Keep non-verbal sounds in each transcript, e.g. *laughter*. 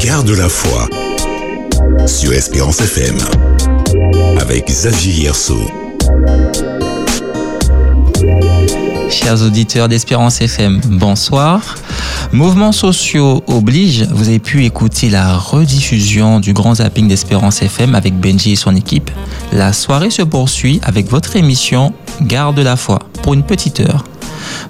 Garde la foi sur Espérance FM avec Xavier Yerso. Chers auditeurs d'Espérance FM, bonsoir. Mouvements sociaux oblige, vous avez pu écouter la rediffusion du grand zapping d'Espérance FM avec Benji et son équipe. La soirée se poursuit avec votre émission Garde la foi pour une petite heure.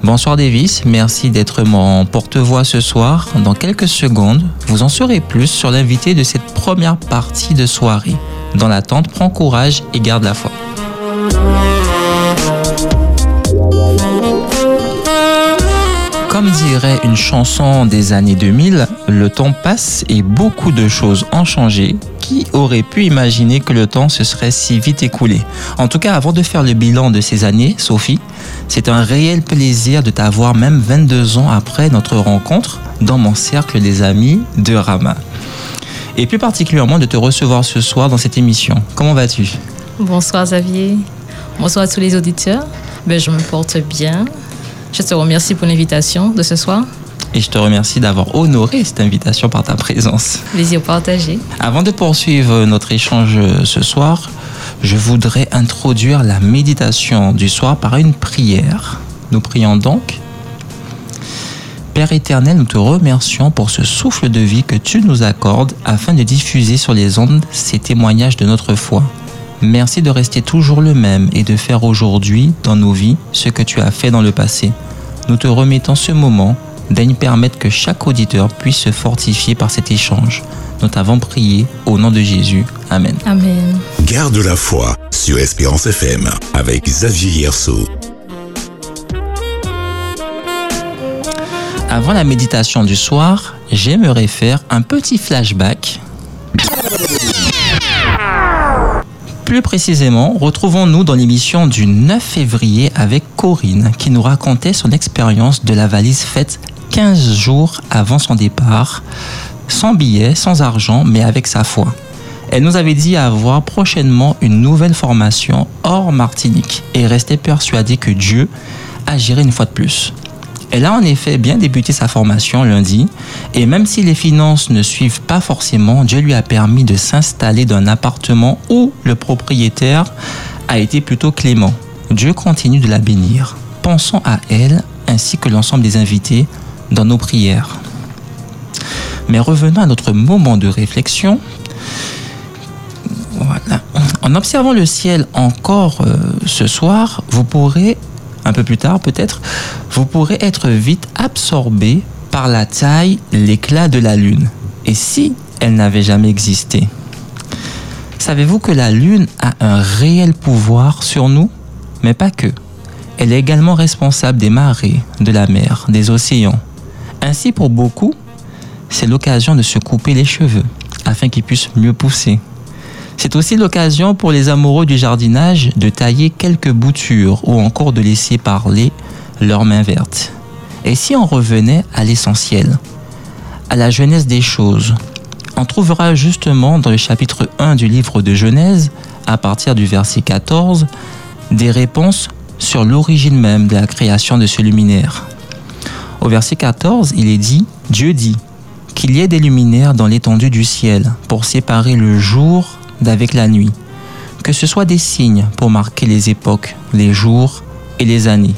Bonsoir Davis, merci d'être mon porte-voix ce soir. Dans quelques secondes, vous en saurez plus sur l'invité de cette première partie de soirée. Dans l'attente, prends courage et garde la foi. Comme dirait une chanson des années 2000, le temps passe et beaucoup de choses ont changé. Qui aurait pu imaginer que le temps se serait si vite écoulé En tout cas, avant de faire le bilan de ces années, Sophie, c'est un réel plaisir de t'avoir même 22 ans après notre rencontre dans mon cercle des amis de Rama. Et plus particulièrement de te recevoir ce soir dans cette émission. Comment vas-tu? Bonsoir Xavier. Bonsoir à tous les auditeurs. Ben, je me porte bien. Je te remercie pour l'invitation de ce soir. Et je te remercie d'avoir honoré cette invitation par ta présence. Plaisir partagé. Avant de poursuivre notre échange ce soir, je voudrais introduire la méditation du soir par une prière. Nous prions donc. Père éternel, nous te remercions pour ce souffle de vie que tu nous accordes afin de diffuser sur les ondes ces témoignages de notre foi. Merci de rester toujours le même et de faire aujourd'hui dans nos vies ce que tu as fait dans le passé. Nous te remettons ce moment, daigne permettre que chaque auditeur puisse se fortifier par cet échange. Nous t'avons prié au nom de Jésus. Amen. Amen. Garde la foi sur Espérance FM avec Xavier Yerso. Avant la méditation du soir, j'aimerais faire un petit flashback. Plus précisément, retrouvons-nous dans l'émission du 9 février avec Corinne qui nous racontait son expérience de la valise faite 15 jours avant son départ, sans billet, sans argent, mais avec sa foi. Elle nous avait dit avoir prochainement une nouvelle formation hors Martinique et restait persuadée que Dieu agirait une fois de plus. Elle a en effet bien débuté sa formation lundi et même si les finances ne suivent pas forcément, Dieu lui a permis de s'installer dans un appartement où le propriétaire a été plutôt clément. Dieu continue de la bénir. Pensons à elle ainsi que l'ensemble des invités dans nos prières. Mais revenons à notre moment de réflexion. Voilà. En observant le ciel encore euh, ce soir, vous pourrez, un peu plus tard peut-être, vous pourrez être vite absorbé par la taille, l'éclat de la Lune. Et si elle n'avait jamais existé Savez-vous que la Lune a un réel pouvoir sur nous? Mais pas que. Elle est également responsable des marées, de la mer, des océans. Ainsi, pour beaucoup, c'est l'occasion de se couper les cheveux afin qu'ils puissent mieux pousser. C'est aussi l'occasion pour les amoureux du jardinage de tailler quelques boutures ou encore de laisser parler leurs mains vertes. Et si on revenait à l'essentiel, à la jeunesse des choses, on trouvera justement dans le chapitre 1 du livre de Genèse, à partir du verset 14, des réponses sur l'origine même de la création de ce luminaire. Au verset 14, il est dit, Dieu dit, qu'il y ait des luminaires dans l'étendue du ciel pour séparer le jour d'avec la nuit, que ce soit des signes pour marquer les époques, les jours et les années,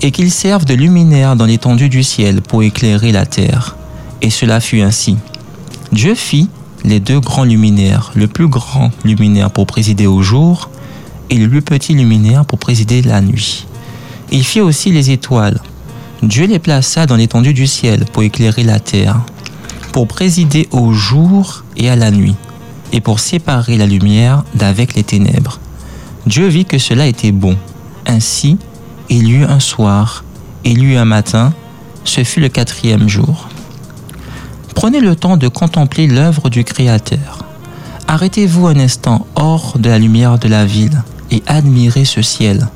et qu'ils servent de luminaires dans l'étendue du ciel pour éclairer la terre. Et cela fut ainsi. Dieu fit les deux grands luminaires, le plus grand luminaire pour présider au jour et le plus petit luminaire pour présider la nuit. Il fit aussi les étoiles. Dieu les plaça dans l'étendue du ciel pour éclairer la terre, pour présider au jour et à la nuit, et pour séparer la lumière d'avec les ténèbres. Dieu vit que cela était bon. Ainsi, il y eut un soir, il y eut un matin, ce fut le quatrième jour. Prenez le temps de contempler l'œuvre du Créateur. Arrêtez-vous un instant hors de la lumière de la ville et admirez ce ciel.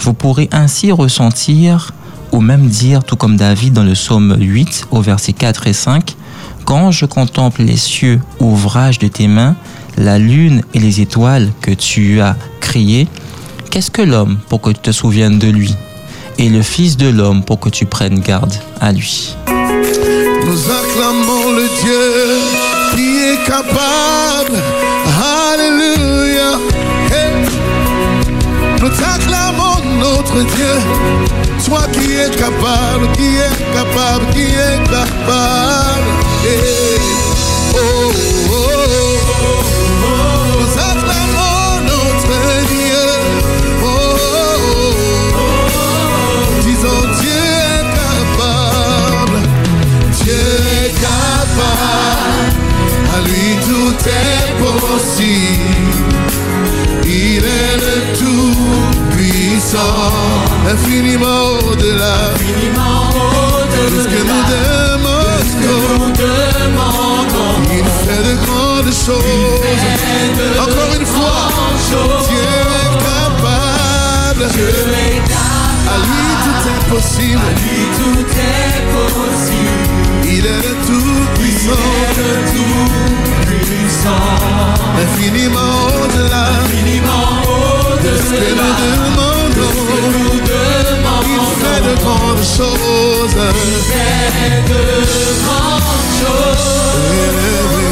Vous pourrez ainsi ressentir, ou même dire, tout comme David dans le psaume 8 au verset 4 et 5, Quand je contemple les cieux, ouvrage de tes mains, la lune et les étoiles que tu as créées, qu'est-ce que l'homme pour que tu te souviennes de lui? Et le Fils de l'homme pour que tu prennes garde à lui Nous acclamons le Dieu capable. Notre Dieu. Toi qui es capable, qui est capable, qui est capable. Hey. Oh, oh, oh, oh. Nous acclamons notre Dieu. Oh, oh, oh. Disons Dieu est capable. Dieu est capable. À lui tout est possible. Il est tout puissant, infiniment au-delà de ce que nous demandons. Il fait de grandes choses. Encore une fois, Dieu est capable. À lui tout est possible. Il est le tout puissant, infiniment au-delà de ce que nous demandons. De grandes choses. Élevé,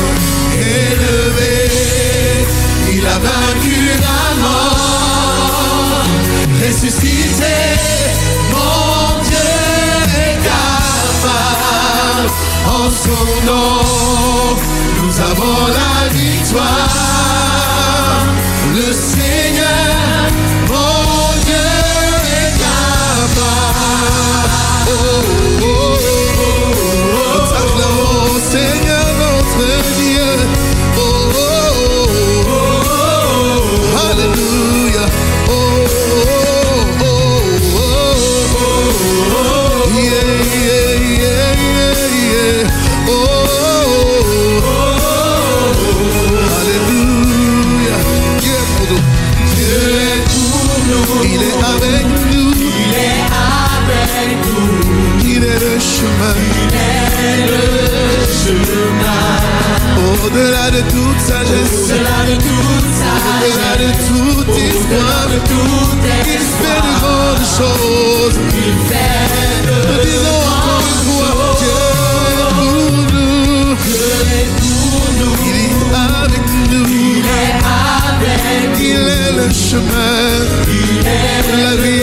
élevé, il a vaincu la mort, ressuscité. Mon Dieu est capable. En son nom, Au-delà de toute sagesse. Au-delà de toute sagesse. Au-delà de toute histoire. De toute il fait de grandes choses. Il fait de encore une fois. Dieu nous. Dieu est pour nous. Il est avec nous. Il est avec nous. Il est le chemin. Il est la vie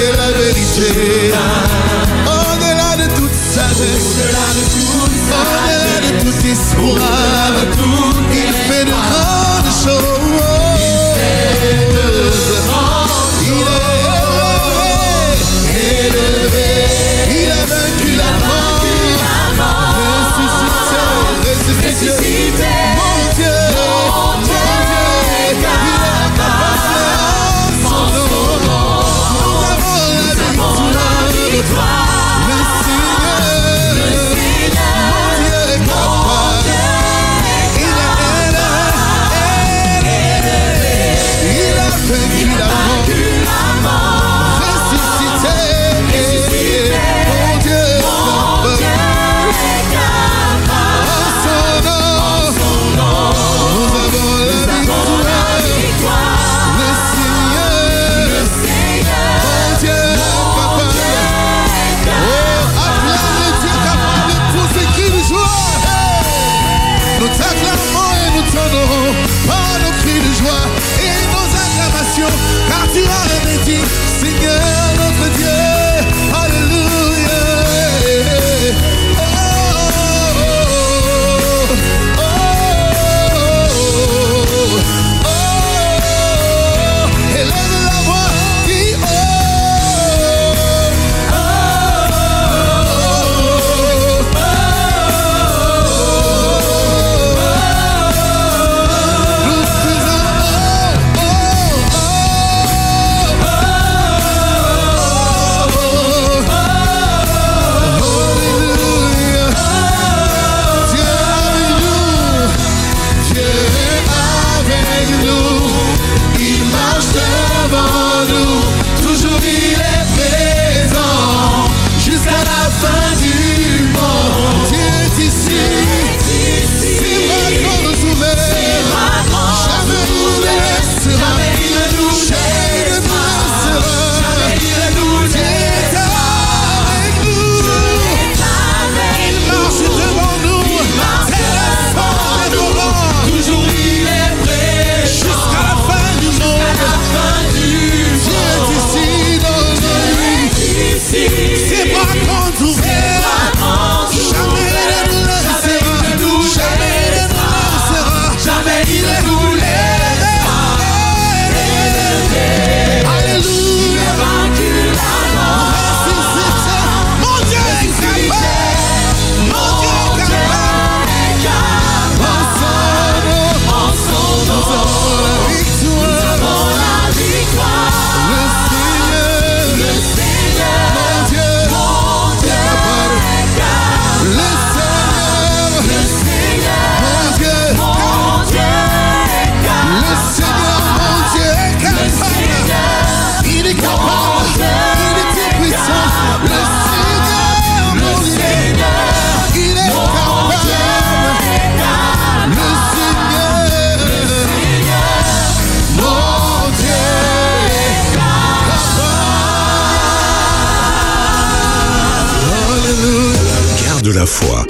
la foi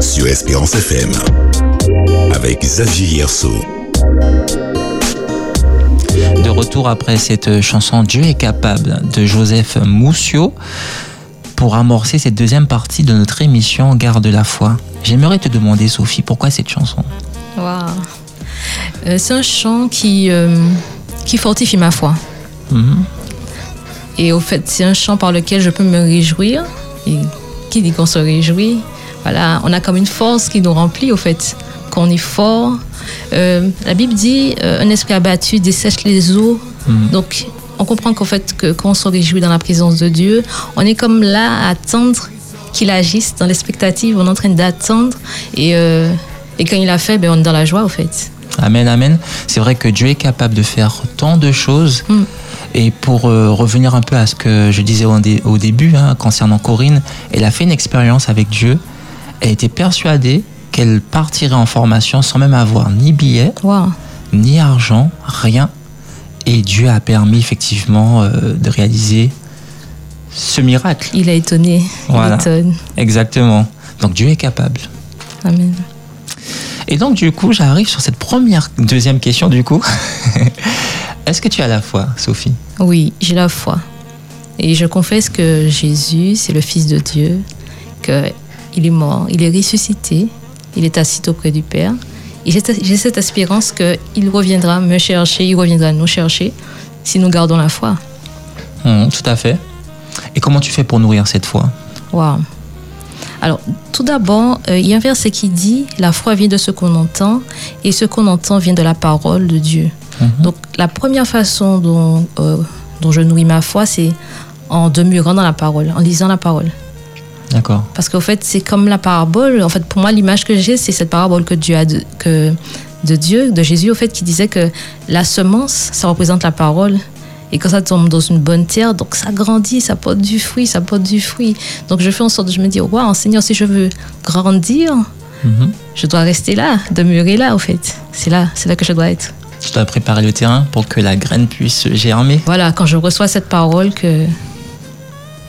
sur Espérance FM avec Xavier Hierceau. De retour après cette chanson Dieu est capable de Joseph Moussio pour amorcer cette deuxième partie de notre émission Garde la foi. J'aimerais te demander, Sophie, pourquoi cette chanson? Waouh. Euh, c'est un chant qui, euh, qui fortifie ma foi. Mhm. Et au fait, c'est un chant par lequel je peux me réjouir. Et qui dit qu'on se réjouit Voilà, on a comme une force qui nous remplit, au fait, qu'on est fort. Euh, la Bible dit euh, un esprit abattu dessèche les eaux. Mhm. Donc, on comprend qu'en fait, que, quand on se réjouit dans la présence de Dieu, on est comme là à attendre qu'il agisse dans l'expectative. On est en train d'attendre. Et, euh, et quand il a fait, ben, on est dans la joie, au fait. Amen, amen. C'est vrai que Dieu est capable de faire tant de choses. Mm. Et pour euh, revenir un peu à ce que je disais au, dé- au début, hein, concernant Corinne, elle a fait une expérience avec Dieu. Elle était persuadée qu'elle partirait en formation sans même avoir ni billet, ni argent, rien. Et Dieu a permis effectivement euh, de réaliser ce miracle. Il a étonné. Voilà. Il étonne. Exactement. Donc Dieu est capable. Amen. Et donc du coup, j'arrive sur cette première, deuxième question du coup. *laughs* Est-ce que tu as la foi, Sophie? Oui, j'ai la foi. Et je confesse que Jésus, c'est le Fils de Dieu, qu'il est mort, il est ressuscité, il est assis auprès du Père. Et j'ai cette espérance qu'il reviendra me chercher, il reviendra nous chercher si nous gardons la foi. Hum, Tout à fait. Et comment tu fais pour nourrir cette foi? Waouh. Alors, tout d'abord, euh, il y a un verset qui dit La foi vient de ce qu'on entend, et ce qu'on entend vient de la parole de Dieu. Mhm. Donc, la première façon dont, euh, dont je nourris ma foi, c'est en demeurant dans la parole, en lisant la parole. D'accord. Parce qu'en fait, c'est comme la parabole. En fait, pour moi, l'image que j'ai, c'est cette parabole que Dieu a de, que, de Dieu, de Jésus, au fait, qui disait que la semence, ça représente la parole. Et quand ça tombe dans une bonne terre, donc ça grandit, ça porte du fruit, ça porte du fruit. Donc je fais en sorte je me dis, waouh, Seigneur, si je veux grandir, Mhm. je dois rester là, demeurer là, au fait. C'est là, c'est là que je dois être. Tu dois préparer le terrain pour que la graine puisse germer. Voilà, quand je reçois cette parole, que,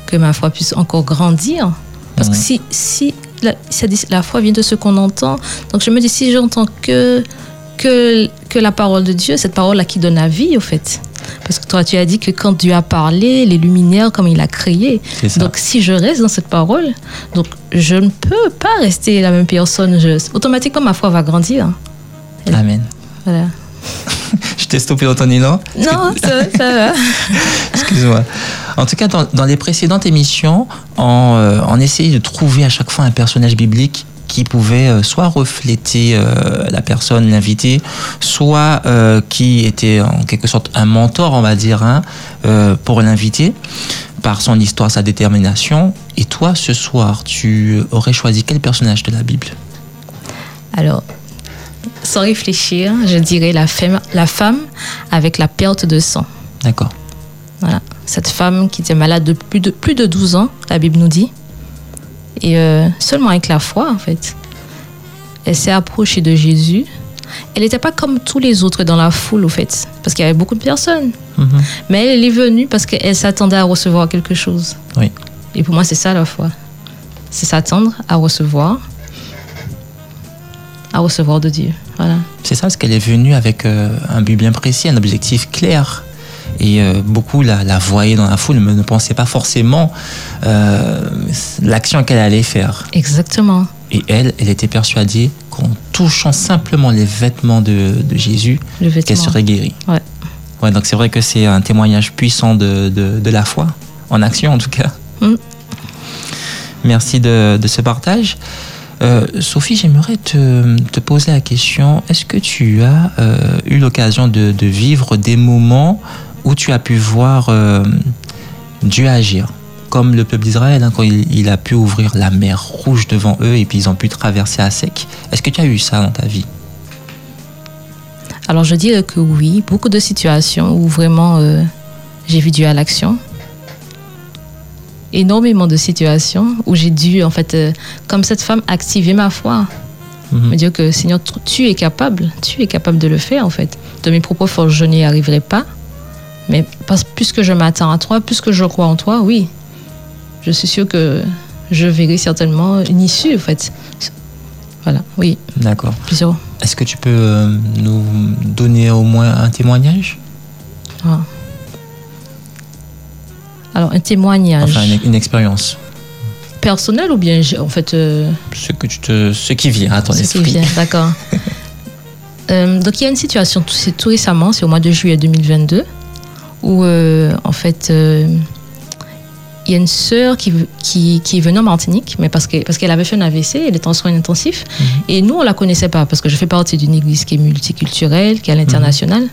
que ma foi puisse encore grandir. Parce que si, si la, foi vient de ce qu'on entend, donc je me dis, si j'entends que, que, que la parole de Dieu, cette parole-là qui donne la vie, au fait. Parce que toi, tu as dit que quand Dieu a parlé, les luminaires, comme il a créé. Donc, si je reste dans cette parole, donc je ne peux pas rester la même personne. Je, automatiquement, ma foi va grandir. Amen. Voilà. Je t'ai stoppé dans ton élan. Non, ça, ça va. *laughs* Excuse-moi. En tout cas, dans, dans les précédentes émissions, on, euh, on essayait de trouver à chaque fois un personnage biblique qui pouvait euh, soit refléter euh, la personne, l'invité, soit qui était en quelque sorte un mentor, on va dire, hein, pour l'invité, par son histoire, sa détermination. Et toi, ce soir, tu aurais choisi quel personnage de la Bible? Alors, sans réfléchir, je dirais la femme, la femme avec la perte de sang. D'accord. Voilà. Cette femme qui était malade de plus de, plus de 12 ans, la Bible nous dit. Et euh, seulement avec la foi, en fait. Elle s'est approchée de Jésus. Elle n'était pas comme tous les autres dans la foule, au fait, parce qu'il y avait beaucoup de personnes. Mhm. Mais elle est venue parce qu'elle s'attendait à recevoir quelque chose. Oui. Et pour moi, c'est ça la foi. C'est s'attendre à recevoir, à recevoir de Dieu. Voilà. C'est ça, parce qu'elle est venue avec euh, un but bien précis, un objectif clair. Et euh, beaucoup la, la voyaient dans la foule, mais ne pensaient pas forcément euh, l'action qu'elle allait faire. Exactement. Et elle, elle était persuadée qu'en touchant simplement les vêtements de, de Jésus, Le qu'elle vêtement. serait guérie. Ouais. Ouais, donc c'est vrai que c'est un témoignage puissant de, de, de la foi, en action en tout cas. Mm. Merci de, de ce partage. Euh, Sophie, j'aimerais te, te poser la question, est-ce que tu as euh, eu l'occasion de, vivre des moments où tu as pu voir euh, Dieu agir? Comme le peuple d'Israël, hein, quand il, il a pu ouvrir la mer rouge devant eux et puis ils ont pu traverser à sec. Est-ce que tu as eu ça dans ta vie? Alors je dirais que oui, beaucoup de situations où vraiment j'ai vu Dieu à l'action. Énormément de situations où j'ai dû, en fait, euh, comme cette femme, activer ma foi. Mhm. Me dire que Seigneur, tu- es capable, tu es capable de le faire, en fait. De mes propres forces, je n'y arriverai pas. Mais parce, puisque je m'attends à toi, puisque je crois en toi, oui. Je suis sûre que je verrai certainement une issue, en fait. Voilà, oui, D'accord. plusieurs. Est-ce que tu peux euh, nous donner au moins un témoignage? Ah. Alors, un témoignage Enfin, une, une expérience. personnel ou bien, en fait, euh, Ce, que tu te, ce qui vient à ton ce qui vient, d'accord. *laughs* Euh, donc, il y a une situation, tout, c'est tout récemment, c'est au mois de juillet 2022, où, euh, en fait, il y a une sœur qui, qui, qui est venue en Martinique, mais parce qu'elle parce qu'elle avait fait un AVC, elle était en soins intensifs. Et nous, on la connaissait pas, parce que je fais partie d'une église qui est multiculturelle, qui est à l'international.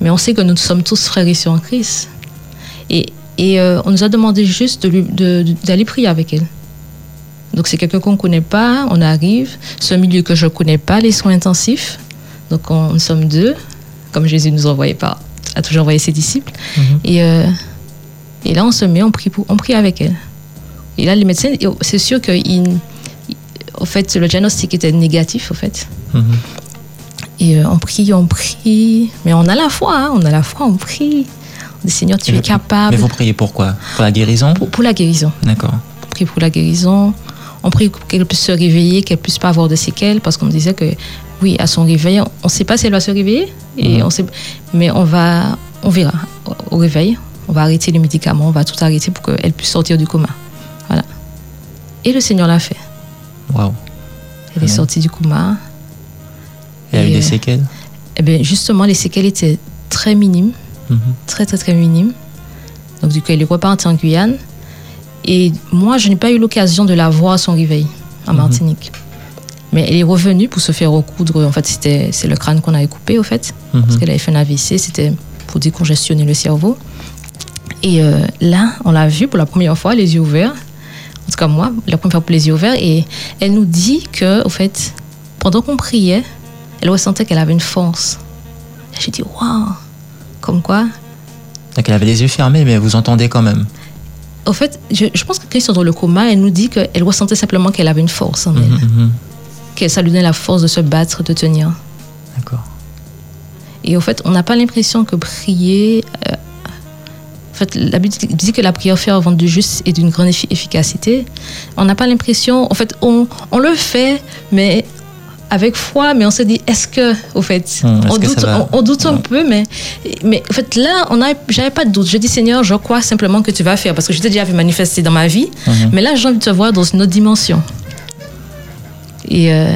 Mais on sait que nous sommes tous frères et sœurs en Christ. Et, et euh, on nous a demandé juste d'aller prier avec elle. Donc c'est quelqu'un qu'on ne connaît pas, on arrive, c'est un milieu que je ne connais pas, les soins intensifs. Donc on, nous sommes deux, comme Jésus nous envoyait pas, a toujours envoyé ses disciples. Et, euh, et là on se met, on prie, pour- on prie avec elle. Et là les médecins, c'est sûr que au fait, le diagnostic était négatif, au fait. Mhm. Et euh, on prie, on prie, mais on a la foi, hein, on a la foi, on prie. Seigneur, tu Mais- es capable Mais vous priez pourquoi Pour la guérison? Pour, pour la guérison. D'accord. On prie pour la guérison. On prie pour qu'elle puisse se réveiller, qu'elle puisse pas avoir de séquelles, parce qu'on me disait que, oui, à son réveil, on ne sait pas si elle va se réveiller, et Mhm. on sait, mais on va, on verra au- réveil. On va arrêter les médicaments, on va tout arrêter pour qu'elle puisse sortir du coma. Voilà. Et le Seigneur l'a fait. Waouh. Elle est sortie du coma. Y a eu des euh, séquelles? Eh bien, justement, les séquelles étaient très minimes. Très très très minime. Donc du coup, elle est repartie en Guyane. Et moi, je n'ai pas eu l'occasion de la voir à son réveil en Mhm. Martinique. Mais elle est revenue pour se faire recoudre. En fait, c'était c'est le crâne qu'on avait coupé, au fait, Mhm. parce qu'elle avait fait un AVC. C'était pour décongestionner le cerveau. Et euh, là, on l'a vue pour la première fois, les yeux ouverts. En tout cas, moi, la première fois pour les yeux ouverts. Et elle nous dit que, au fait, pendant qu'on priait, elle ressentait qu'elle avait une force. J'ai dit, waouh! Comme quoi, Donc elle avait les yeux fermés, mais vous entendez quand même. Au fait, je, je pense que sont dans le coma, elle nous dit qu'elle ressentait simplement qu'elle avait une force en elle, Mhm, mhm. que ça lui donnait la force de se battre, de tenir. D'accord. Et au fait, on n'a pas l'impression que prier. euh, en fait, la Bible dit que la prière fervente du juste est d'une grande effi- efficacité. On n'a pas l'impression. En fait, on, on le fait, mais avec foi, mais on se dit, est-ce que, au fait, Hum, est-ce on, doute, va on, on doute un peu, mais, mais en fait, là, on j'avais pas de doute. Je dis, Seigneur, je crois simplement que tu vas faire, parce que je t'ai déjà vu manifester dans ma vie, Mhm. mais là, j'ai envie de te voir dans une autre dimension. Et euh,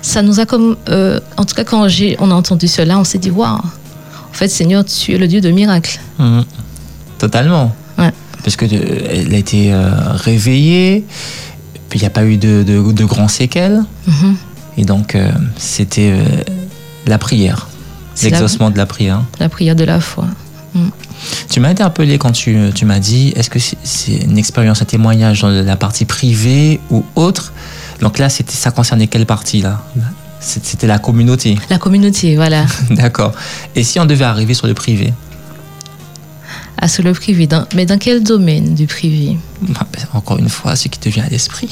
ça nous a comme, euh, en tout cas, quand on a entendu cela, on s'est dit, waouh, en fait, Seigneur, tu es le Dieu de miracles. Mhm. Totalement. Ouais. Parce que euh, elle a été euh, réveillée, puis il n'y a pas eu de, de, de grands séquelles. Mhm. Et donc, euh, c'était euh, la prière, l'exaucement de la prière. La prière de la foi. Tu m'as interpellé quand tu, tu m'as dit est-ce que c'est une expérience, un témoignage dans la partie privée ou autre? Donc là, ça concernait quelle partie là? C'était la communauté. La communauté, voilà. *laughs* D'accord. Et si on devait arriver sur le privé? À sur le privé. Dans- mais dans quel domaine du privé? Bah, Encore une fois, ce qui te vient à l'esprit.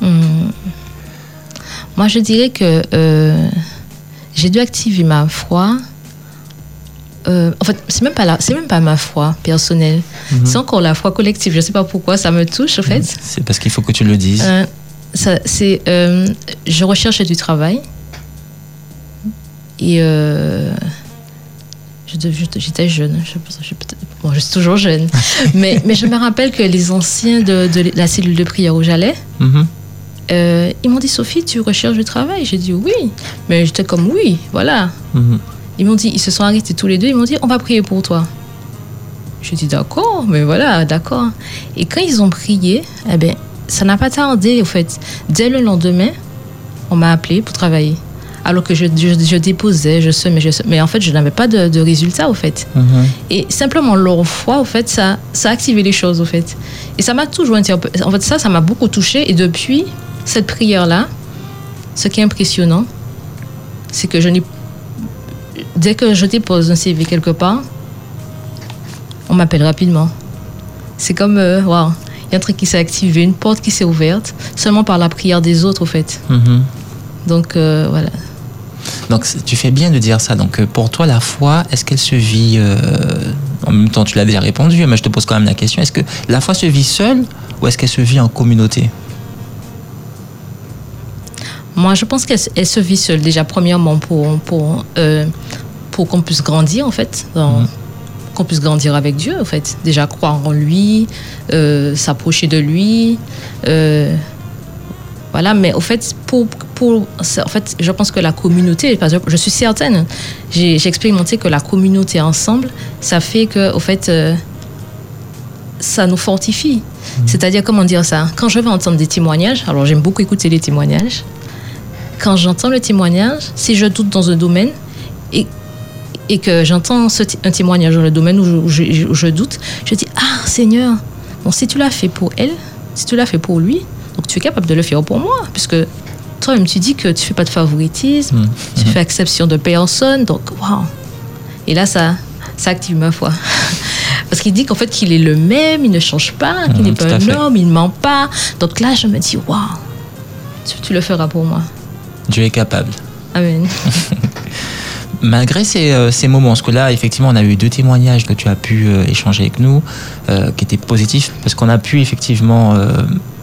Hmm. *laughs* Moi, je dirais que euh, j'ai dû activer ma foi. Euh, en fait, c'est même pas la, c'est même pas ma foi personnelle. C'est encore la foi collective. Je sais pas pourquoi ça me touche, en fait. C'est parce qu'il faut que tu le dises. Euh, ça, c'est, je recherchais du travail. Et j'étais jeune. Je, je- bon, je suis toujours jeune. *laughs* mais, mais je me rappelle que les anciens de, de la cellule de prière où j'allais, Mhm. Euh, ils m'ont dit Sophie, tu recherches du travail? J'ai dit oui. Mais j'étais comme oui, voilà. Mhm. Ils m'ont dit, ils se sont arrêtés tous les deux, ils m'ont dit on va prier pour toi. J'ai dit d'accord, mais voilà, d'accord. Et quand ils ont prié, eh ben, ça n'a pas tardé, au fait. Dès le lendemain, on m'a appelé pour travailler. Alors que je, je, je déposais, je semais, je semais. Mais en fait, je n'avais pas de, de résultat, au fait. Mhm. Et simplement leur foi, au fait, ça, ça a activé les choses, au fait. Et ça m'a toujours interpellé. En fait, ça, ça m'a beaucoup touché. Et depuis cette prière-là, ce qui est impressionnant, c'est que je n'ai. Dès que je dépose un CV quelque part, on m'appelle rapidement. C'est comme, euh, waouh, il y a un truc qui s'est activé, une porte qui s'est ouverte, seulement par la prière des autres, au fait. Mhm. Donc, euh, voilà. Donc tu fais bien de dire ça. Donc euh, pour toi, la foi, est-ce qu'elle se vit euh, En même temps, tu l'as déjà répondu, mais je te pose quand même la question. Est-ce que la foi se vit seule ou est-ce qu'elle se vit en communauté? Moi, je pense qu'elle se vit seule, déjà, premièrement, pour, pour, euh, pour qu'on puisse grandir, en fait, dans- Mhm. qu'on puisse grandir avec Dieu, en fait. Déjà, croire en lui, euh, s'approcher de lui. euh, voilà, mais au fait, pour, pour, en fait, je pense que la communauté, parce que je suis certaine, j'ai expérimenté que la communauté ensemble, ça fait que, au fait, euh, ça nous fortifie. C'est-à-dire, comment dire ça? Quand je vais entendre des témoignages, alors j'aime beaucoup écouter les témoignages, quand j'entends le témoignage, si je doute dans un domaine et, et que j'entends un témoignage dans le domaine où je, où je- où je doute, je dis Ah Seigneur, bon, si tu l'as fait pour elle, si tu l'as fait pour lui, donc tu es capable de le faire pour moi, puisque toi-même tu dis que tu fais pas de favoritisme, Mhm. tu fais exception de personne, donc waouh. Et là, ça, ça active ma foi. *laughs* Parce qu'il dit qu'en fait qu'il est le même, il ne change pas, qu'il n'est tout pas un fait. homme, il ne ment pas. Donc là, je me dis waouh, tu, tu le feras pour moi. Dieu est capable. Amen. *laughs* Malgré ces, euh, ces moments, parce que là, effectivement, on a eu deux témoignages que tu as pu euh, échanger avec nous, euh, qui étaient positifs, parce qu'on a pu effectivement euh,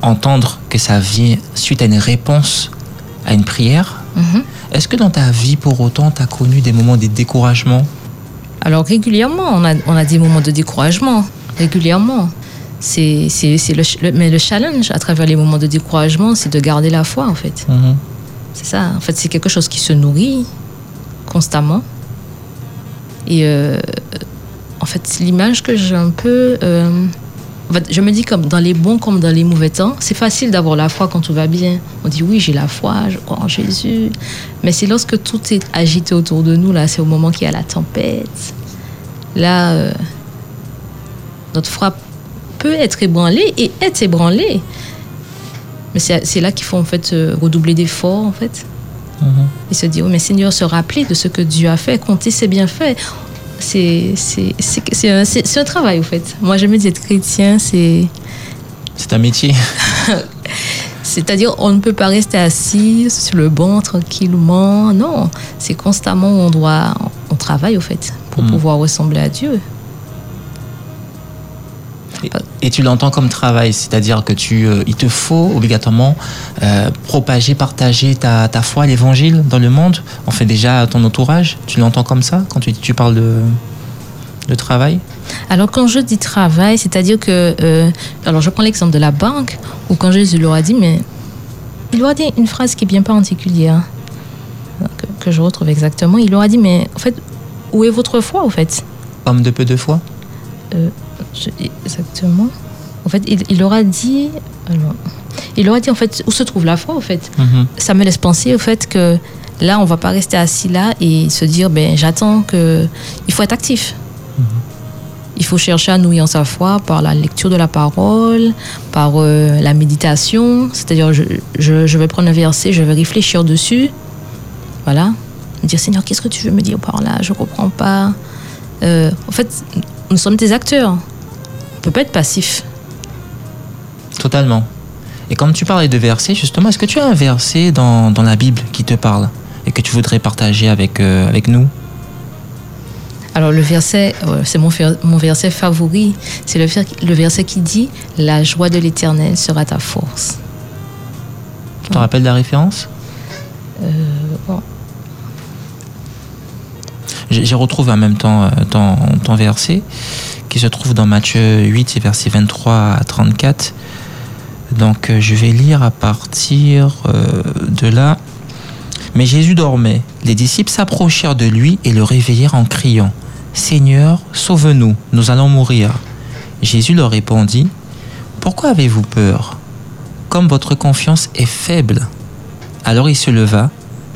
entendre que ça vient suite à une réponse à une prière. Mhm. Est-ce que dans ta vie, pour autant, tu as connu des moments de découragement? Alors régulièrement, on a, on a des moments de découragement, régulièrement. C'est, c'est, c'est le, ch- le- mais le challenge à travers les moments de découragement, c'est de garder la foi en fait. Mhm. C'est ça. En fait, c'est quelque chose qui se nourrit constamment. Et euh, en fait, l'image que j'ai un peu. euh, je me dis comme dans les bons comme dans les mauvais temps, c'est facile d'avoir la foi quand tout va bien. On dit oui, j'ai la foi, je crois en Jésus. Mais c'est lorsque tout est agité autour de nous, là, c'est au moment qu'il y a la tempête. Là, euh, notre foi peut être ébranlée et est ébranlée. Mais c'est là qu'il faut en fait redoubler d'efforts, en fait Mhm. et se dire, oh, mais Seigneur, se rappeler de ce que Dieu a fait, compter ses bienfaits. C'est un, un travail, au fait. Moi, j'aime dire être chrétien, c'est. C'est un métier. *laughs* C'est-à-dire, on ne peut pas rester assis sur le banc tranquillement. Non, c'est constamment où on doit. On travaille, au fait, pour Mm. pouvoir ressembler à Dieu. Et, et tu l'entends comme travail, c'est-à-dire que tu, euh, il te faut obligatoirement euh, propager, partager ta, ta foi, l'évangile dans le monde. On fait déjà ton entourage. Tu l'entends comme ça quand tu, tu parles de, de travail? Alors, quand je dis travail, c'est-à-dire que. euh, alors, je prends l'exemple de la banque, où quand Jésus leur a dit, mais. Il leur a dit une phrase qui est bien particulière, que, que je retrouve exactement. Il leur a dit, mais en fait, où est votre foi, au fait? Homme de peu de foi? Je- Exactement. En fait, il, il leur a dit. alors, il leur a dit, en fait, où se trouve la foi, au fait Mhm. ça me laisse penser au fait que là, on va pas rester assis là et se dire, ben, j'attends que. Il faut être actif. Il faut chercher à nourrir sa foi par la lecture de la parole, par euh, la méditation. C'est-à-dire, je, je, je vais prendre un verset, je vais réfléchir dessus. Voilà. Me dire, Seigneur, qu'est-ce que tu veux me dire par là? Je comprends pas. Euh, en fait, nous sommes des acteurs. On peut pas être passif. Totalement. Et quand tu parlais de versets, justement, est-ce que tu as un verset dans, dans la Bible qui te parle et que tu voudrais partager avec, euh, avec nous? Alors le verset, euh, c'est mon, mon verset favori, c'est le, le verset qui dit « La joie de l'Éternel sera ta force Tu te rappelles la référence? Bon. J'ai j'ai retrouvé en même temps euh, ton, ton verset qui se trouve dans Matthieu 8, versets 23 à 34. Donc euh, je vais lire à partir euh, de là. Mais Jésus dormait. Les disciples s'approchèrent de lui et le réveillèrent en criant Seigneur, sauve-nous, nous allons mourir. Jésus leur répondit Pourquoi avez-vous peur? Comme votre confiance est faible. Alors il se leva,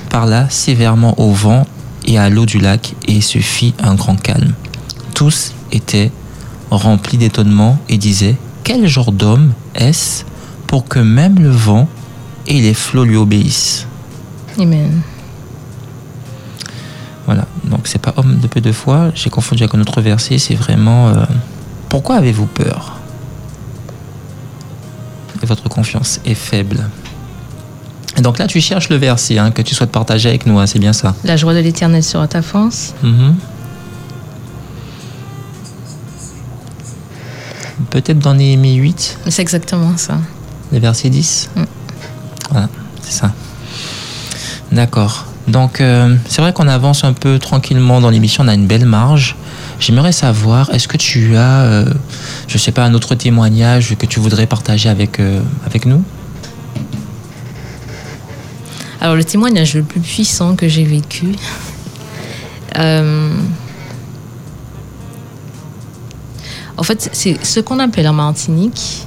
parla sévèrement au vent et à l'eau du lac et se fit un grand calme. Tous étaient remplis d'étonnement et disaient Quel genre d'homme est-ce pour que même le vent et les flots lui obéissent Amen. Voilà, donc c'est pas homme de peu de foi, j'ai confondu avec un autre verset, c'est vraiment euh, Pourquoi avez-vous peur? Et votre confiance est faible. Et donc là, tu cherches le verset hein, que tu souhaites partager avec nous, hein, c'est bien ça. La joie de l'Éternel sera ta force. Mhm. Peut-être dans Néhémie 8, C'est exactement ça. le verset 10. Mm. Voilà, c'est ça. D'accord. Donc, euh, c'est vrai qu'on avance un peu tranquillement dans l'émission, on a une belle marge. J'aimerais savoir, est-ce que tu as, euh, je sais pas, un autre témoignage que tu voudrais partager avec, euh, avec nous? Alors, le témoignage le plus puissant que j'ai vécu, en fait, c'est ce qu'on appelle en Martinique.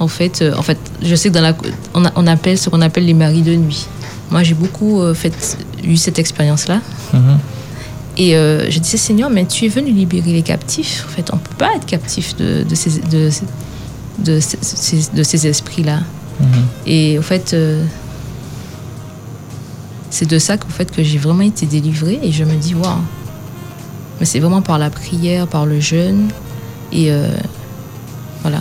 En fait, euh, en fait, je sais que dans la, on, a- on appelle ce qu'on appelle les maris de nuit. Moi, j'ai beaucoup euh, fait, eu cette expérience-là. Mhm. Et euh, je disais, Seigneur, mais tu es venu libérer les captifs. En fait, on ne peut pas être captif de, de ces, de, de ces- de ces esprits-là. Mhm. Et au fait, euh, c'est de ça qu'en fait, que j'ai vraiment été délivrée. Et je me dis, waouh, mais c'est vraiment par la prière, par le jeûne. Et euh, voilà.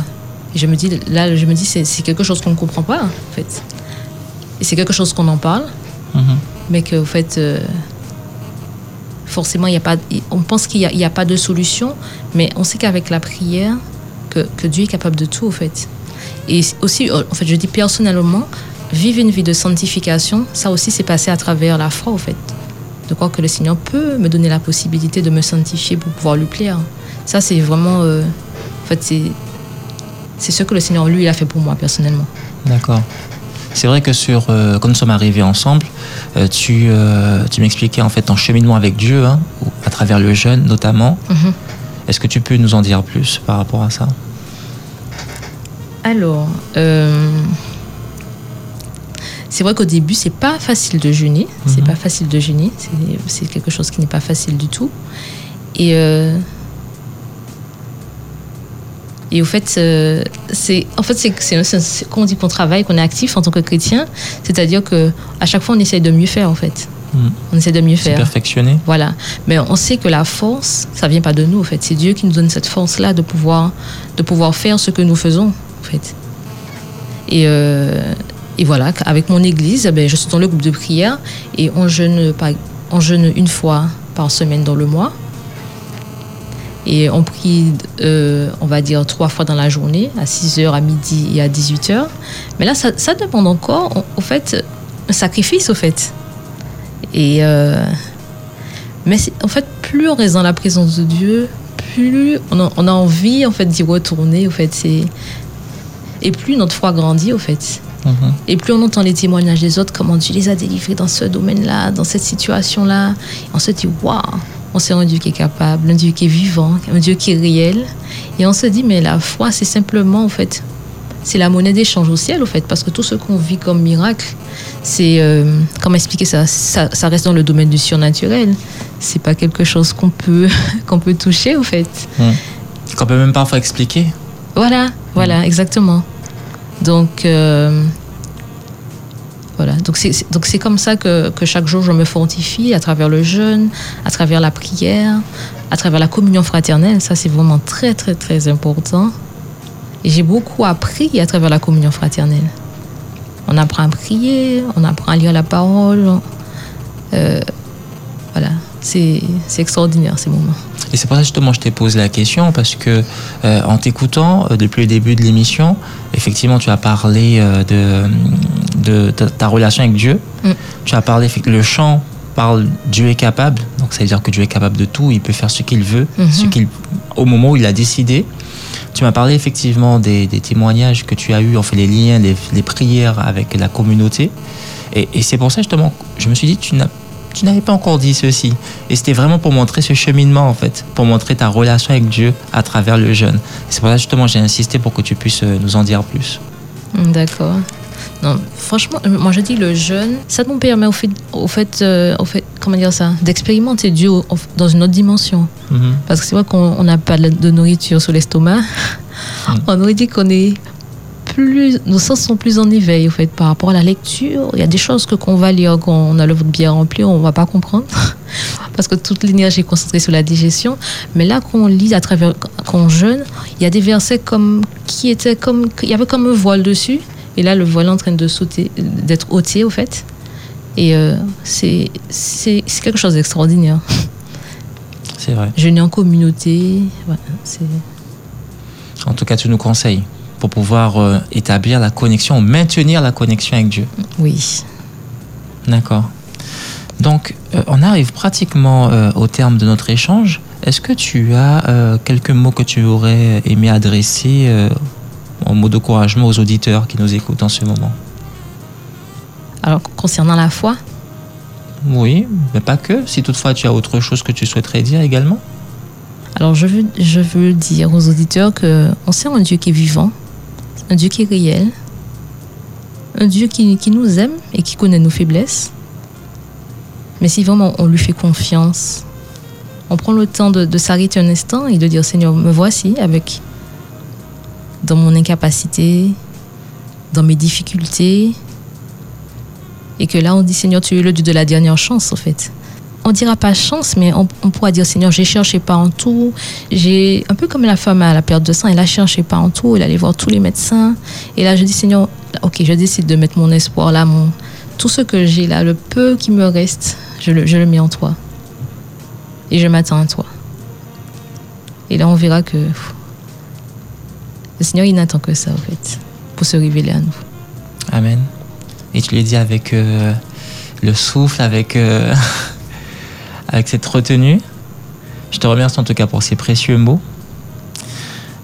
Et je me dis, là, je me dis, c'est quelque chose qu'on ne comprend pas, en fait. Et c'est quelque chose qu'on en parle, Mhm. mais qu'au fait, euh, forcément, il y a pas, on pense qu'il n'y a, pas de solution, mais on sait qu'avec la prière, que, que Dieu est capable de tout, au fait. Et aussi, euh, en fait, je dis personnellement, vivre une vie de sanctification, ça aussi, c'est passé à travers la foi, au fait. De croire que le Seigneur peut me donner la possibilité de me sanctifier pour pouvoir lui plaire. Ça, c'est vraiment. euh, en fait, c'est. C'est ce que le Seigneur, lui, il a fait pour moi, personnellement. D'accord. C'est vrai que sur, euh, quand nous sommes arrivés ensemble, euh, tu, euh, tu m'expliquais en fait ton cheminement avec Dieu, hein, à travers le jeûne notamment. Mhm. Est-ce que tu peux nous en dire plus par rapport à ça? Alors, euh, c'est vrai qu'au début, c'est pas facile de jeûner. C'est Mhm. pas facile de jeûner. C'est- C'est quelque chose qui n'est pas facile du tout. Et, euh, et au fait, euh, c'est en fait c'est quand on dit qu'on travaille, qu'on est actif en tant que chrétien, c'est-à-dire que à chaque fois on essaye de mieux faire en fait. Mhm. On essaie de mieux faire. perfectionné Voilà. Mais on sait que la force, ça vient pas de nous, en fait. C'est Dieu qui nous donne cette force-là de pouvoir, de pouvoir faire ce que nous faisons, en fait. Et, euh, et voilà, avec mon église, eh ben, je suis dans le groupe de prière et on jeûne, par- on jeûne une fois par semaine dans le mois. Et on prie, euh, on va dire, trois fois dans la journée, à 6h, à midi et à 18h. Mais là, ça, ça demande encore, en- au fait, un sacrifice, au fait. Et euh, mais en fait, plus on reste dans la présence de Dieu, plus on a, on a envie en fait d'y retourner. Au fait, c'est et plus notre foi grandit. Au fait, Mhm. et plus on entend les témoignages des autres, comment Dieu les a délivrés dans ce domaine-là, dans cette situation-là, on se dit waouh, on sait un Dieu qui est capable, un Dieu qui est vivant, un Dieu qui est réel. Et on se dit mais la foi, c'est simplement en fait, c'est la monnaie d'échange au ciel, au fait, parce que tout ce qu'on vit comme miracle, c'est euh, comment expliquer ça, ça Ça reste dans le domaine du surnaturel. C'est pas quelque chose qu'on peut *laughs* qu'on peut toucher, au fait. Qu'on peut même parfois expliquer. Voilà, voilà, exactement. Donc, euh, voilà. Donc, c'est donc c'est comme ça que, que chaque jour je me fortifie à travers le jeûne, à travers la prière, à travers la communion fraternelle. Ça, c'est vraiment très, très, très important. Et j'ai beaucoup appris à travers la communion fraternelle. On apprend à prier, on apprend à lire la parole. Euh, voilà, c'est extraordinaire ces moments. Et c'est pour ça justement je t'ai posé la question parce que euh, en t'écoutant euh, depuis le début de l'émission, effectivement tu as parlé euh, de, de ta, ta relation avec Dieu. Mm. Tu as parlé, le chant parle Dieu est capable, donc ça veut dire que Dieu est capable de tout, il peut faire ce qu'il veut, Mhm. ce qu'il, au moment où il a décidé. Tu m'as parlé effectivement des, des témoignages que tu as eus, en fait les liens, les, les prières avec la communauté. Et, et c'est pour ça justement, je me suis dit, tu n'as tu n'avais pas encore dit ceci. Et c'était vraiment pour montrer ce cheminement, en fait, pour montrer ta relation avec Dieu à travers le jeûne. C'est pour ça, justement, j'ai insisté pour que tu puisses euh, nous en dire plus. Mm, D'accord. Non, franchement, euh, moi je dis le jeûne, ça nous permet au fait, au fait, euh, au fait comment dire ça, d'expérimenter Dieu dans une autre dimension. Mhm. Parce que c'est vrai qu'on on n'a pas de de nourriture sur l'estomac. *laughs* On aurait dit qu'on est plus, nos sens sont plus en éveil au fait par rapport à la lecture. Il y a des choses que qu'on va lire quand on a le ventre bien rempli, on va pas comprendre *laughs* parce que toute l'énergie est concentrée sur la digestion. Mais là, quand on lit à travers, quand on jeûne, il y a des versets comme qui étaient comme, il y avait comme un voile dessus. Et là, le voile est en train de sauter, d'être ôté au fait. Et euh, c'est c'est c'est quelque chose d'extraordinaire. C'est vrai. Jeûner en communauté, voilà, c'est En tout cas, tu nous conseilles pour pouvoir euh, établir la connexion, maintenir la connexion avec Dieu. Oui. D'accord. Donc, euh, on arrive pratiquement euh, au terme de notre échange. Est-ce que tu as quelques mots que tu aurais aimé adresser en mots d'encouragement aux auditeurs qui nous écoutent en ce moment? Alors, concernant la foi, Oui, mais pas que. Si toutefois tu as autre chose que tu souhaiterais dire également? alors je veux, je veux dire aux auditeurs que on sert un Dieu qui est vivant, un Dieu qui est réel, un Dieu qui, nous aime et qui connaît nos faiblesses. Mais si vraiment on lui fait confiance, on prend le temps de, de s'arrêter un instant et de dire Seigneur, me voici avec dans mon incapacité, dans mes difficultés. Et que là, on dit Seigneur, tu es le Dieu de la dernière chance, en fait. On dira pas chance, mais on, pourra dire Seigneur, j'ai cherché partout. J'ai un peu comme la femme à la perte de sang, elle a cherché partout, elle allait voir tous les médecins. Et là, je dis Seigneur, ok, je décide de mettre mon espoir là, mon tout ce que j'ai là, le peu qui me reste, je le, le mets en toi. Et je m'attends à toi. Et là, on verra que le Seigneur, il n'attend que ça, en fait, pour se révéler à nous. Amen. Et tu l'as dit avec euh, le souffle, avec, euh, *laughs* avec cette retenue. Je te remercie en tout cas pour ces précieux mots.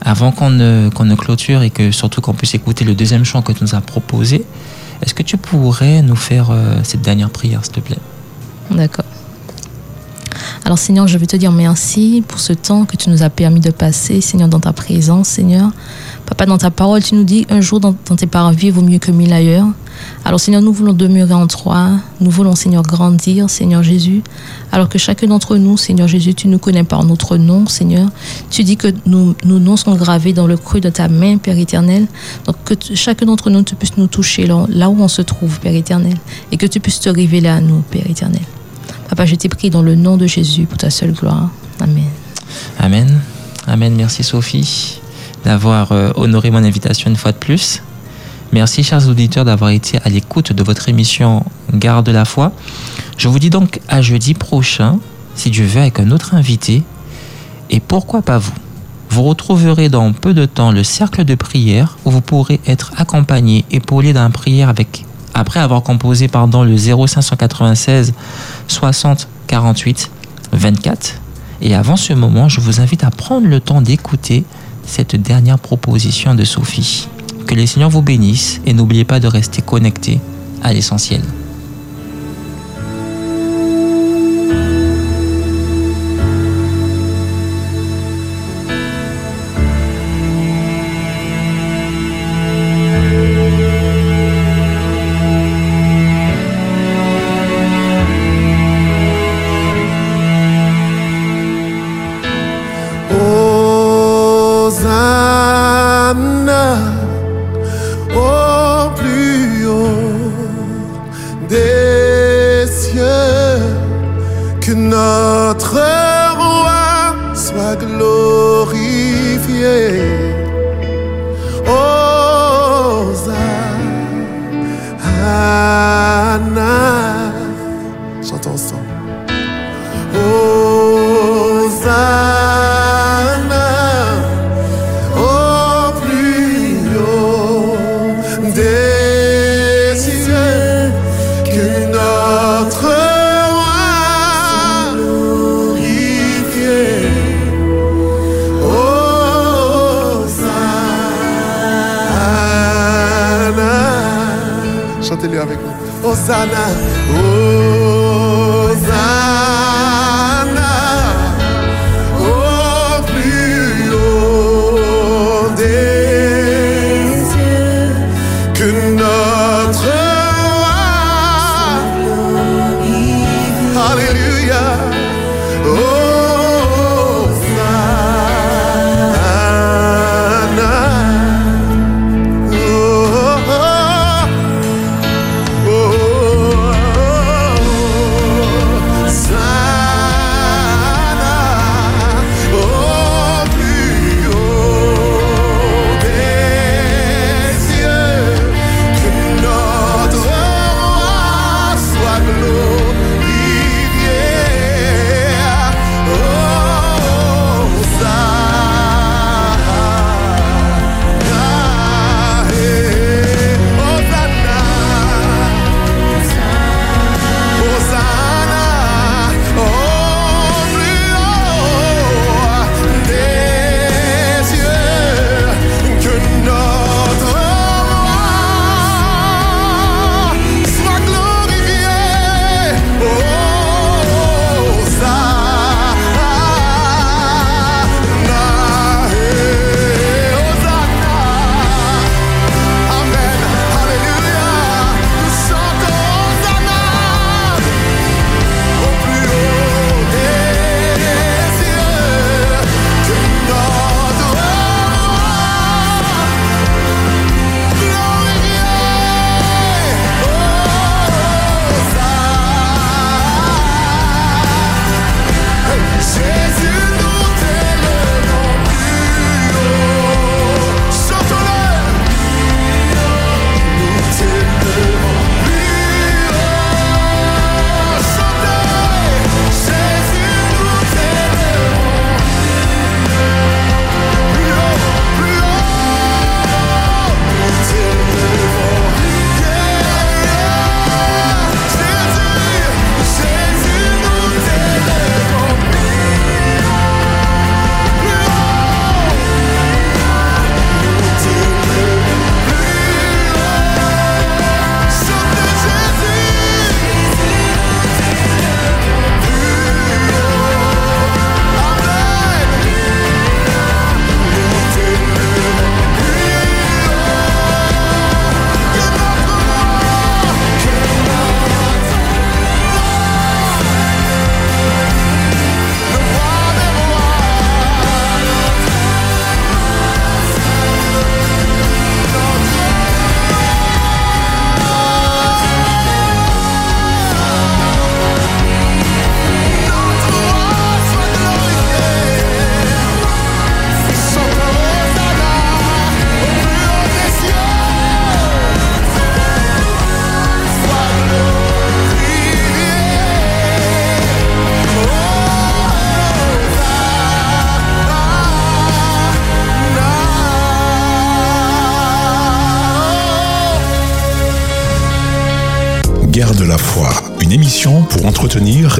Avant qu'on ne, qu'on ne clôture et que surtout qu'on puisse écouter le deuxième chant que tu nous as proposé, est-ce que tu pourrais nous faire euh, cette dernière prière, s'il te plaît? D'accord. Alors Seigneur, je veux te dire merci pour ce temps que tu nous as permis de passer, Seigneur, dans ta présence, Seigneur. Papa, dans ta parole, tu nous dis un jour dans, dans tes parvis vaut mieux que mille ailleurs. Alors Seigneur, nous voulons demeurer en toi. Nous voulons, Seigneur, grandir, Seigneur Jésus. Alors que chacun d'entre nous, Seigneur Jésus, tu nous connais par notre nom, Seigneur. Tu dis que nos noms sont gravés dans le creux de ta main, Père éternel. Donc que chacun d'entre nous, tu puisses nous toucher là, là où on se trouve, Père éternel. Et que tu puisses te révéler à nous, Père éternel. Papa, je t'ai pris dans le nom de Jésus pour ta seule gloire. Amen. Amen. Amen. Merci Sophie d'avoir euh, honoré mon invitation une fois de plus. Merci chers auditeurs d'avoir été à l'écoute de votre émission Garde la foi. Je vous dis donc à jeudi prochain, si Dieu veut, avec un autre invité. Et pourquoi pas vous? Vous retrouverez dans peu de temps le cercle de prière où vous pourrez être accompagné, épaulé d'un prière avec, après avoir composé pardon, le 0596 60 48 24. Et avant ce moment, je vous invite à prendre le temps d'écouter cette dernière proposition de Sophie. Que les Seigneurs vous bénissent et n'oubliez pas de rester connecté à l'essentiel. Nous.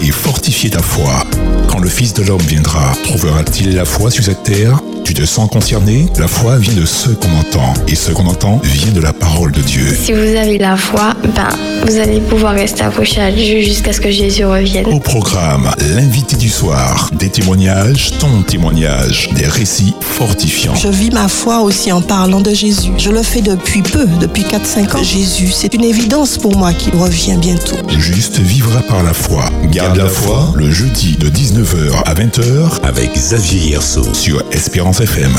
Et fortifier ta foi. Fils de l'homme viendra, trouvera-t-il la foi sur cette terre? Tu te sens concerné? La foi vient de ce qu'on entend, et ce qu'on entend vient de la parole de Dieu. Si vous avez la foi, ben, vous allez pouvoir rester accroché à Dieu jusqu'à ce que Jésus revienne. Au programme, l'invité du soir, des témoignages, ton témoignage, des récits fortifiants. Je vis ma foi aussi en parlant de Jésus. Je le fais depuis peu, depuis 4-5 ans. Jésus, c'est une évidence pour moi qu'il revient bientôt. Juste vivra par la foi. Garde la foi le jeudi de 19h à 20h avec Xavier Hierso sur Espérance FM.